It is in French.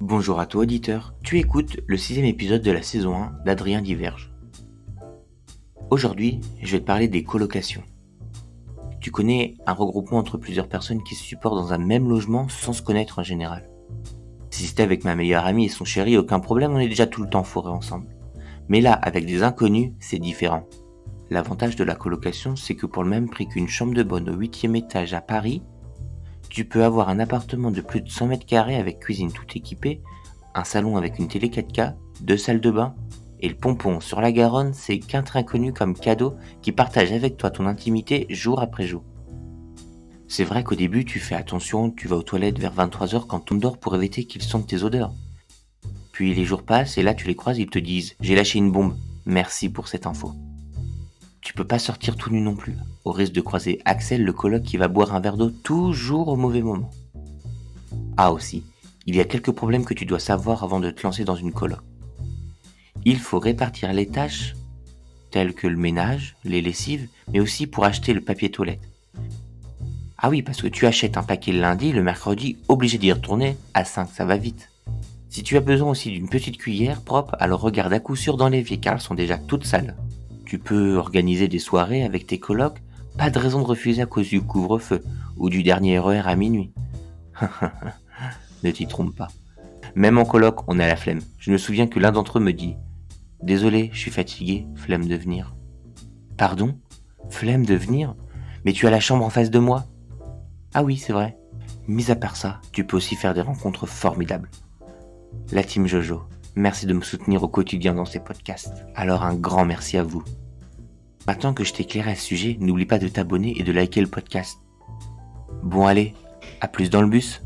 Bonjour à toi auditeur, tu écoutes le sixième épisode de la saison 1 d'Adrien Diverge. Aujourd'hui, je vais te parler des colocations. Tu connais un regroupement entre plusieurs personnes qui se supportent dans un même logement sans se connaître en général. Si c'était avec ma meilleure amie et son chéri, aucun problème, on est déjà tout le temps foré ensemble. Mais là, avec des inconnus, c'est différent. L'avantage de la colocation, c'est que pour le même prix qu'une chambre de bonne au huitième étage à Paris, tu peux avoir un appartement de plus de 100 mètres carrés avec cuisine tout équipée, un salon avec une télé 4K, deux salles de bain, et le pompon sur la Garonne, c'est qu'un train connu comme cadeau qui partage avec toi ton intimité jour après jour. C'est vrai qu'au début, tu fais attention, tu vas aux toilettes vers 23h quand on dort pour éviter qu'ils sentent tes odeurs. Puis les jours passent et là tu les croises, ils te disent J'ai lâché une bombe, merci pour cette info. Tu peux pas sortir tout nu non plus, au risque de croiser Axel le coloc qui va boire un verre d'eau toujours au mauvais moment. Ah aussi, il y a quelques problèmes que tu dois savoir avant de te lancer dans une coloc. Il faut répartir les tâches telles que le ménage, les lessives, mais aussi pour acheter le papier toilette. Ah oui, parce que tu achètes un paquet le lundi, le mercredi, obligé d'y retourner, à 5 ça va vite. Si tu as besoin aussi d'une petite cuillère propre, alors regarde à coup sûr dans l'évier car elles sont déjà toutes sales. Tu peux organiser des soirées avec tes colocs, pas de raison de refuser à cause du couvre-feu ou du dernier RER à minuit. ne t'y trompe pas. Même en coloc, on a la flemme. Je me souviens que l'un d'entre eux me dit Désolé, je suis fatigué, flemme de venir. Pardon? Flemme de venir? Mais tu as la chambre en face de moi? Ah oui, c'est vrai. Mis à part ça, tu peux aussi faire des rencontres formidables. La team Jojo, merci de me soutenir au quotidien dans ces podcasts. Alors un grand merci à vous. Maintenant que je t'ai éclairé à ce sujet, n'oublie pas de t'abonner et de liker le podcast. Bon allez, à plus dans le bus